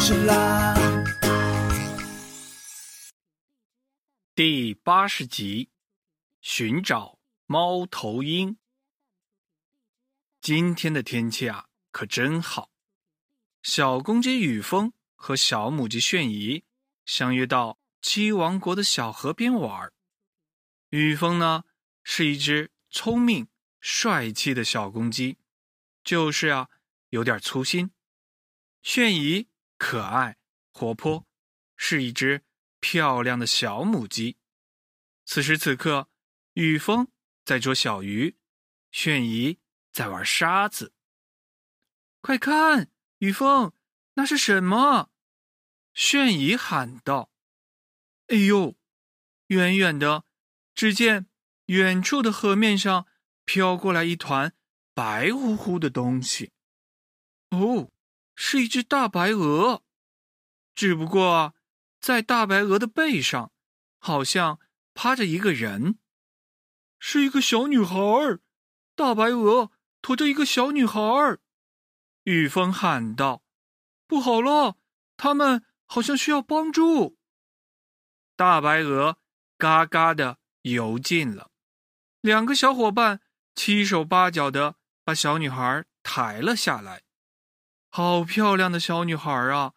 是啦。第八十集，寻找猫头鹰。今天的天气啊，可真好。小公鸡雨峰和小母鸡炫怡相约到鸡王国的小河边玩。雨峰呢，是一只聪明、帅气的小公鸡，就是啊，有点粗心。炫怡可爱活泼，是一只漂亮的小母鸡。此时此刻，雨峰在捉小鱼，炫怡在玩沙子。快看，雨峰，那是什么？炫怡喊道：“哎呦，远远的。”只见远处的河面上飘过来一团白乎乎的东西，哦，是一只大白鹅。只不过在大白鹅的背上，好像趴着一个人，是一个小女孩儿。大白鹅驮着一个小女孩儿。雨峰喊道：“不好了，他们好像需要帮助。”大白鹅嘎嘎的。游近了，两个小伙伴七手八脚的把小女孩抬了下来。好漂亮的小女孩啊！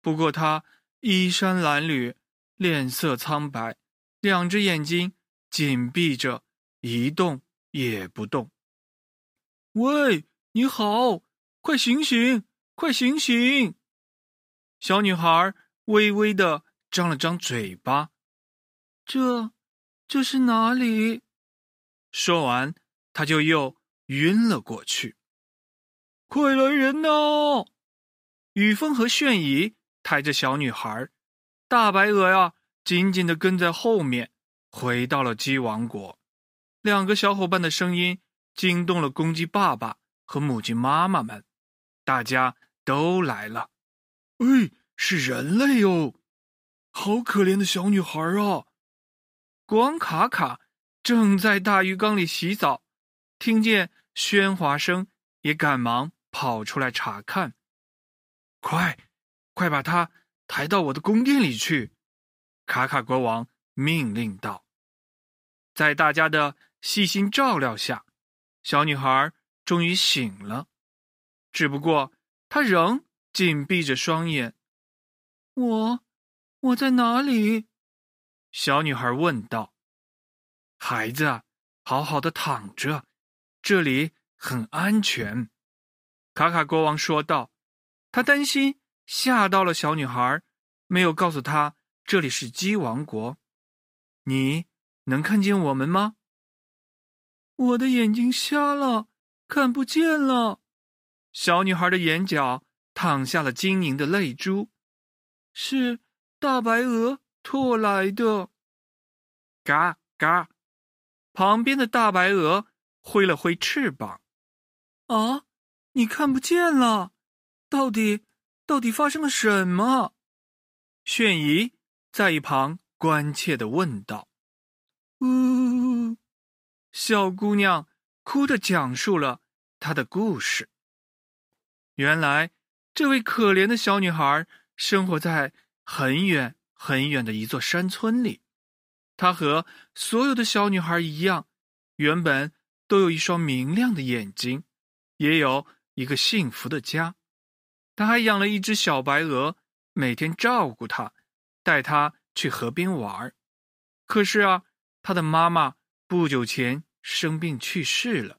不过她衣衫褴褛，脸色苍白，两只眼睛紧闭着，一动也不动。喂，你好，快醒醒，快醒醒！小女孩微微的张了张嘴巴，这。这是哪里？说完，他就又晕了过去。快来人呐！雨峰和炫怡抬着小女孩，大白鹅呀，紧紧的跟在后面，回到了鸡王国。两个小伙伴的声音惊动了公鸡爸爸和母鸡妈妈们，大家都来了。哎，是人类哟！好可怜的小女孩啊！国王卡卡正在大浴缸里洗澡，听见喧哗声，也赶忙跑出来查看。快，快把他抬到我的宫殿里去！卡卡国王命令道。在大家的细心照料下，小女孩终于醒了，只不过她仍紧闭着双眼。我，我在哪里？小女孩问道：“孩子，好好的躺着，这里很安全。”卡卡国王说道。他担心吓到了小女孩，没有告诉她这里是鸡王国。你能看见我们吗？我的眼睛瞎了，看不见了。小女孩的眼角淌下了晶莹的泪珠。是大白鹅。拖来的，嘎嘎！旁边的大白鹅挥了挥翅膀。啊，你看不见了？到底到底发生了什么？炫怡在一旁关切的问道。呜，小姑娘哭着讲述了她的故事。原来，这位可怜的小女孩生活在很远。很远的一座山村里，她和所有的小女孩一样，原本都有一双明亮的眼睛，也有一个幸福的家。他还养了一只小白鹅，每天照顾它，带它去河边玩。可是啊，他的妈妈不久前生病去世了，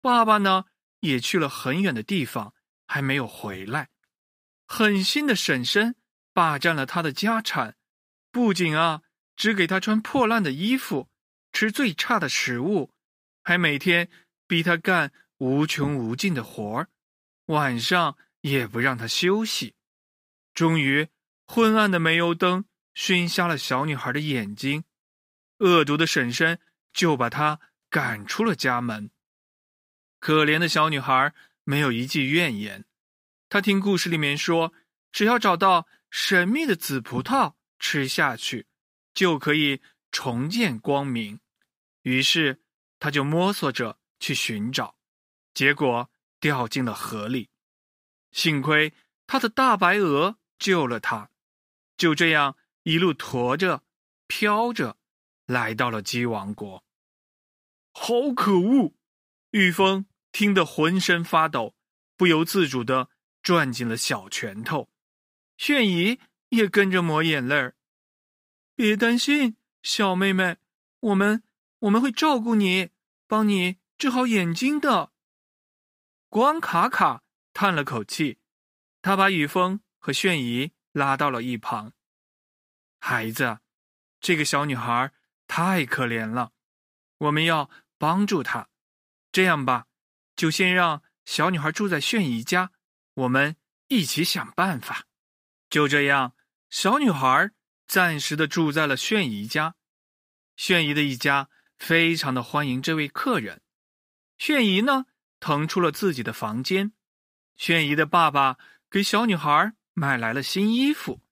爸爸呢也去了很远的地方，还没有回来。狠心的婶婶。霸占了他的家产，不仅啊只给他穿破烂的衣服，吃最差的食物，还每天逼他干无穷无尽的活儿，晚上也不让她休息。终于，昏暗的煤油灯熏瞎了小女孩的眼睛，恶毒的婶婶就把她赶出了家门。可怜的小女孩没有一句怨言，她听故事里面说，只要找到。神秘的紫葡萄吃下去，就可以重见光明。于是，他就摸索着去寻找。结果掉进了河里。幸亏他的大白鹅救了他，就这样一路驮着、飘着，来到了鸡王国。好可恶！玉峰听得浑身发抖，不由自主的攥紧了小拳头。炫姨也跟着抹眼泪儿。别担心，小妹妹，我们我们会照顾你，帮你治好眼睛的。光卡卡叹了口气，他把雨峰和炫姨拉到了一旁。孩子，这个小女孩太可怜了，我们要帮助她。这样吧，就先让小女孩住在炫姨家，我们一起想办法。就这样，小女孩暂时的住在了炫姨家。炫姨的一家非常的欢迎这位客人。炫姨呢，腾出了自己的房间。炫姨的爸爸给小女孩买来了新衣服。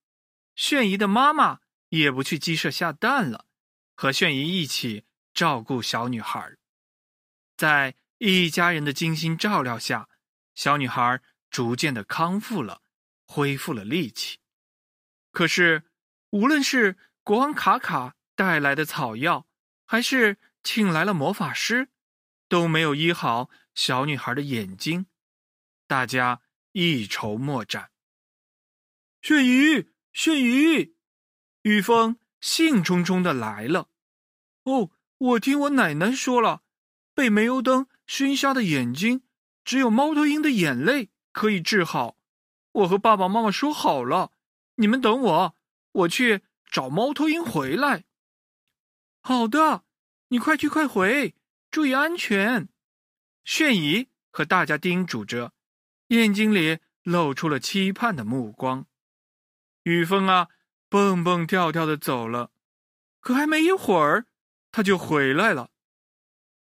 炫姨的妈妈也不去鸡舍下蛋了，和炫姨一起照顾小女孩。在一家人的精心照料下，小女孩逐渐的康复了。恢复了力气，可是无论是国王卡卡带来的草药，还是请来了魔法师，都没有医好小女孩的眼睛。大家一筹莫展。炫姨，炫姨，雨峰兴冲冲的来了。哦，我听我奶奶说了，被煤油灯熏瞎的眼睛，只有猫头鹰的眼泪可以治好。我和爸爸妈妈说好了，你们等我，我去找猫头鹰回来。好的，你快去快回，注意安全。炫怡和大家叮嘱着，眼睛里露出了期盼的目光。雨峰啊，蹦蹦跳跳的走了，可还没一会儿，他就回来了。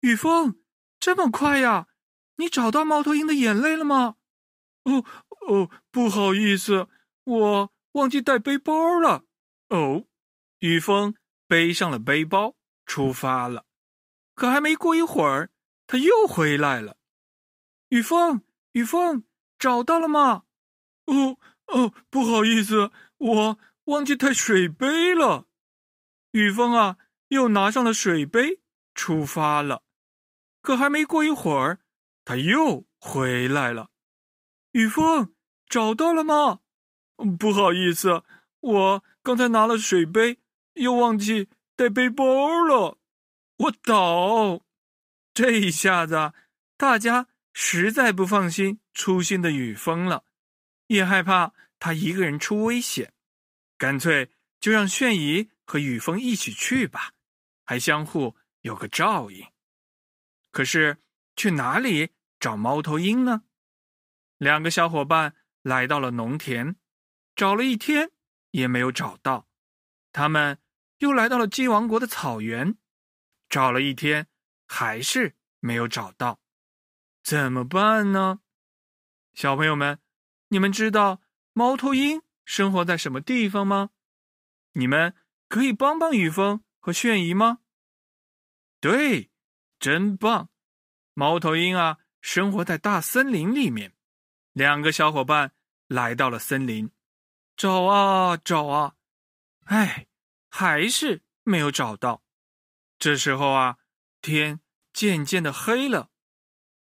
雨峰，这么快呀？你找到猫头鹰的眼泪了吗？哦。哦，不好意思，我忘记带背包了。哦，雨峰背上了背包，出发了。可还没过一会儿，他又回来了。雨峰，雨峰，找到了吗？哦哦，不好意思，我忘记带水杯了。雨峰啊，又拿上了水杯，出发了。可还没过一会儿，他又回来了。雨峰找到了吗？不好意思，我刚才拿了水杯，又忘记带背包了。我倒，这一下子，大家实在不放心粗心的雨峰了，也害怕他一个人出危险，干脆就让炫姨和雨峰一起去吧，还相互有个照应。可是去哪里找猫头鹰呢？两个小伙伴来到了农田，找了一天也没有找到。他们又来到了鸡王国的草原，找了一天还是没有找到。怎么办呢？小朋友们，你们知道猫头鹰生活在什么地方吗？你们可以帮帮雨峰和炫姨吗？对，真棒！猫头鹰啊，生活在大森林里面。两个小伙伴来到了森林，找啊找啊，哎，还是没有找到。这时候啊，天渐渐的黑了。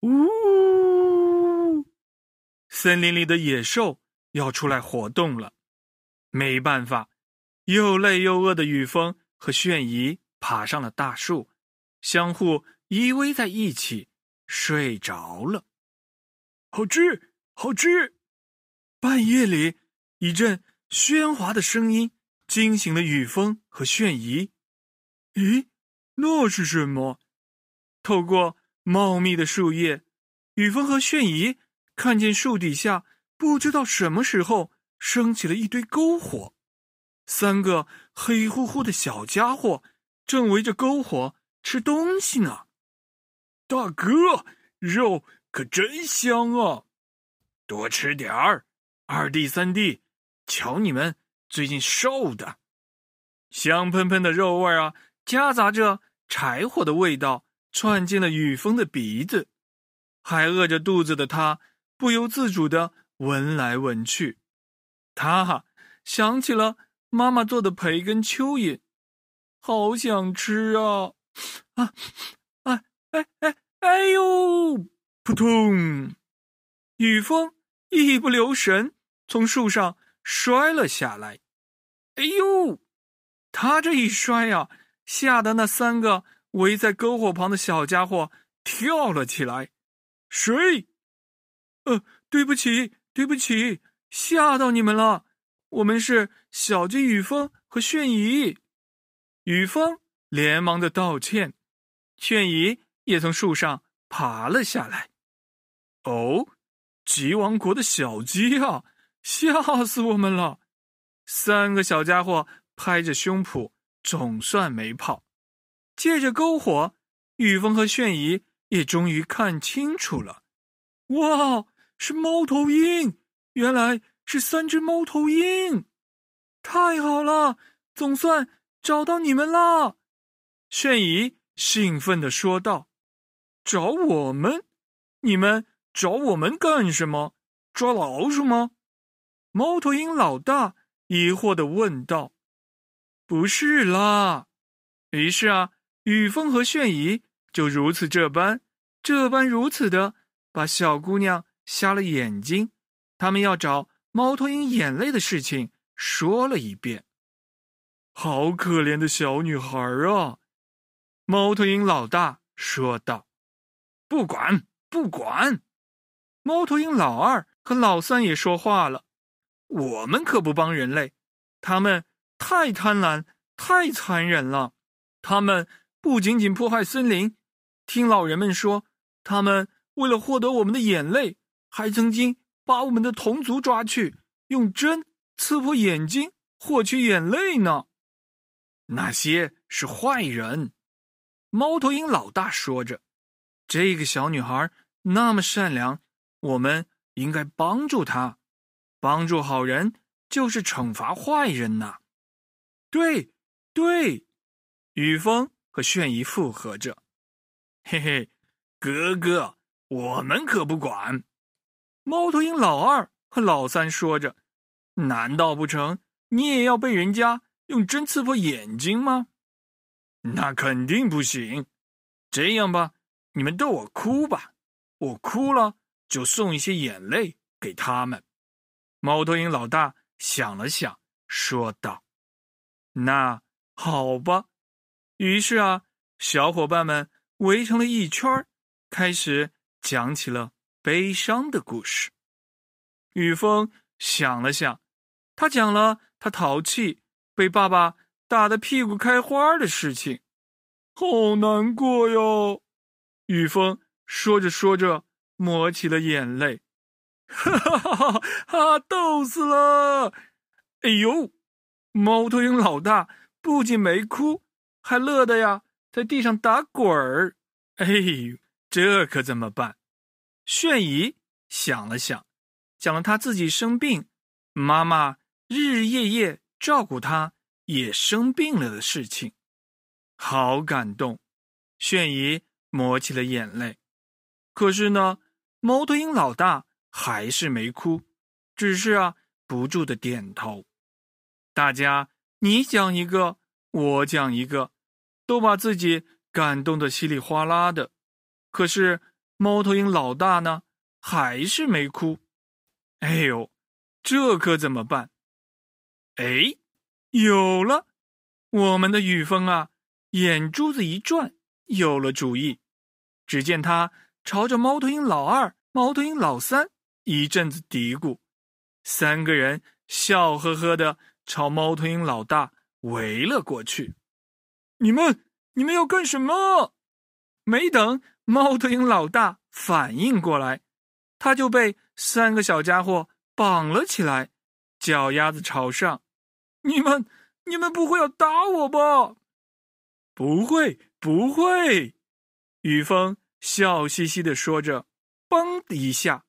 呜，森林里的野兽要出来活动了。没办法，又累又饿的雨峰和炫姨爬上了大树，相互依偎在一起，睡着了。好吃。好吃！半夜里，一阵喧哗的声音惊醒了雨峰和炫姨。咦，那是什么？透过茂密的树叶，雨峰和炫姨看见树底下不知道什么时候升起了一堆篝火，三个黑乎乎的小家伙正围着篝火吃东西呢。大哥，肉可真香啊！多吃点儿，二弟三弟，瞧你们最近瘦的，香喷喷的肉味啊，夹杂着柴火的味道，窜进了雨峰的鼻子。还饿着肚子的他不由自主的闻来闻去。他哈想起了妈妈做的培根蚯蚓，好想吃啊！啊啊哎哎哎呦！扑通！雨风一不留神从树上摔了下来。哎呦！他这一摔呀，吓得那三个围在篝火旁的小家伙跳了起来。谁？呃，对不起，对不起，吓到你们了。我们是小鸡雨峰和炫怡。雨峰连忙的道歉，炫怡也从树上爬了下来。哦，鸡王国的小鸡啊，吓死我们了！三个小家伙拍着胸脯，总算没跑。借着篝火，雨峰和炫怡也终于看清楚了。哇，是猫头鹰！原来是三只猫头鹰！太好了，总算找到你们啦！炫怡兴奋地说道：“找我们？你们找我们干什么？抓老鼠吗？”猫头鹰老大疑惑地问道：“不是啦。”于是啊，雨风和炫怡就如此这般、这般如此的。把小姑娘瞎了眼睛，他们要找猫头鹰眼泪的事情说了一遍。好可怜的小女孩啊！猫头鹰老大说道：“不管不管。”猫头鹰老二和老三也说话了：“我们可不帮人类，他们太贪婪，太残忍了。他们不仅仅破坏森林，听老人们说，他们……”为了获得我们的眼泪，还曾经把我们的同族抓去，用针刺破眼睛获取眼泪呢。那些是坏人。猫头鹰老大说着：“这个小女孩那么善良，我们应该帮助她。帮助好人就是惩罚坏人呐。”对，对，雨峰和炫怡附和着：“嘿嘿，哥哥。”我们可不管，猫头鹰老二和老三说着：“难道不成？你也要被人家用针刺破眼睛吗？那肯定不行。这样吧，你们逗我哭吧，我哭了就送一些眼泪给他们。”猫头鹰老大想了想，说道：“那好吧。”于是啊，小伙伴们围成了一圈，开始。讲起了悲伤的故事。雨峰想了想，他讲了他淘气被爸爸打得屁股开花的事情，好难过哟。雨峰说着说着，抹起了眼泪，哈哈哈哈！逗死了！哎呦，猫头鹰老大不仅没哭，还乐得呀，在地上打滚儿。哎呦！这可怎么办？炫怡想了想，讲了他自己生病，妈妈日日夜夜照顾他，也生病了的事情，好感动。炫怡抹起了眼泪。可是呢，猫头鹰老大还是没哭，只是啊，不住的点头。大家你讲一个，我讲一个，都把自己感动的稀里哗啦的。可是猫头鹰老大呢，还是没哭。哎呦，这可怎么办？哎，有了！我们的雨风啊，眼珠子一转，有了主意。只见他朝着猫头鹰老二、猫头鹰老三一阵子嘀咕，三个人笑呵呵的朝猫头鹰老大围了过去。你们，你们要干什么？没等。猫头鹰老大反应过来，他就被三个小家伙绑了起来，脚丫子朝上。你们，你们不会要打我吧？不会，不会。雨峰笑嘻嘻的说着，嘣的一下，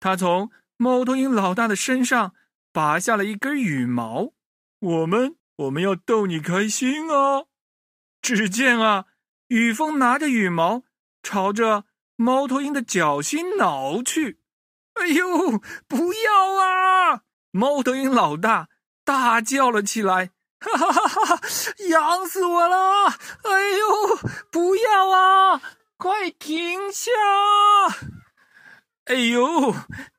他从猫头鹰老大的身上拔下了一根羽毛。我们，我们要逗你开心啊！只见啊，雨风拿着羽毛。朝着猫头鹰的脚心挠去。哎呦，不要啊！猫头鹰老大大叫了起来：“哈哈哈哈！痒死我了！哎呦，不要啊！快停下！哎呦，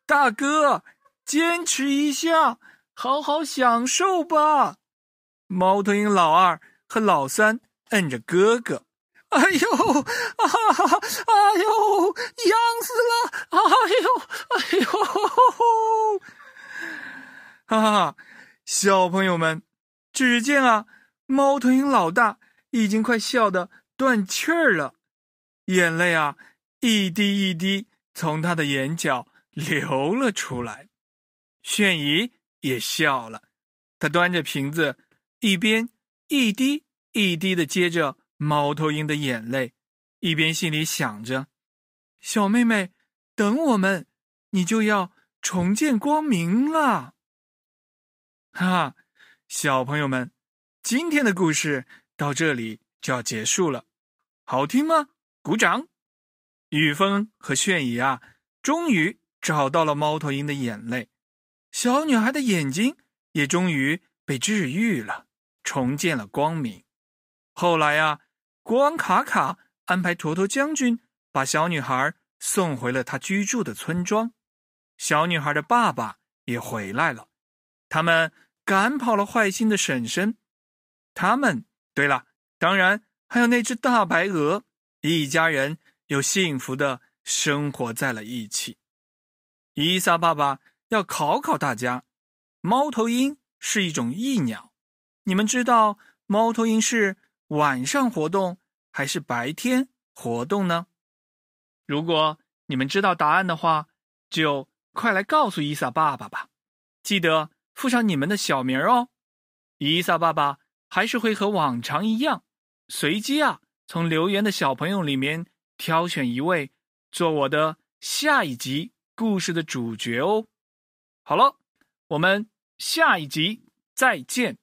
大哥，坚持一下，好好享受吧。”猫头鹰老二和老三摁着哥哥。哎呦，啊哈哈！哎呦，痒死了！哎呦，哎呦，哈哈！小朋友们，只见啊，猫头鹰老大已经快笑得断气儿了，眼泪啊一滴一滴从他的眼角流了出来。炫姨也笑了，她端着瓶子，一边一滴一滴的接着。猫头鹰的眼泪，一边心里想着：“小妹妹，等我们，你就要重见光明了。”哈，小朋友们，今天的故事到这里就要结束了，好听吗？鼓掌！雨峰和炫姨啊，终于找到了猫头鹰的眼泪，小女孩的眼睛也终于被治愈了，重见了光明。后来呀。国王卡卡安排坨坨将军把小女孩送回了他居住的村庄，小女孩的爸爸也回来了，他们赶跑了坏心的婶婶，他们，对了，当然还有那只大白鹅，一家人又幸福的生活在了一起。伊萨爸爸要考考大家，猫头鹰是一种翼鸟，你们知道猫头鹰是？晚上活动还是白天活动呢？如果你们知道答案的话，就快来告诉伊萨爸爸吧！记得附上你们的小名哦。伊萨爸爸还是会和往常一样，随机啊，从留言的小朋友里面挑选一位做我的下一集故事的主角哦。好了，我们下一集再见。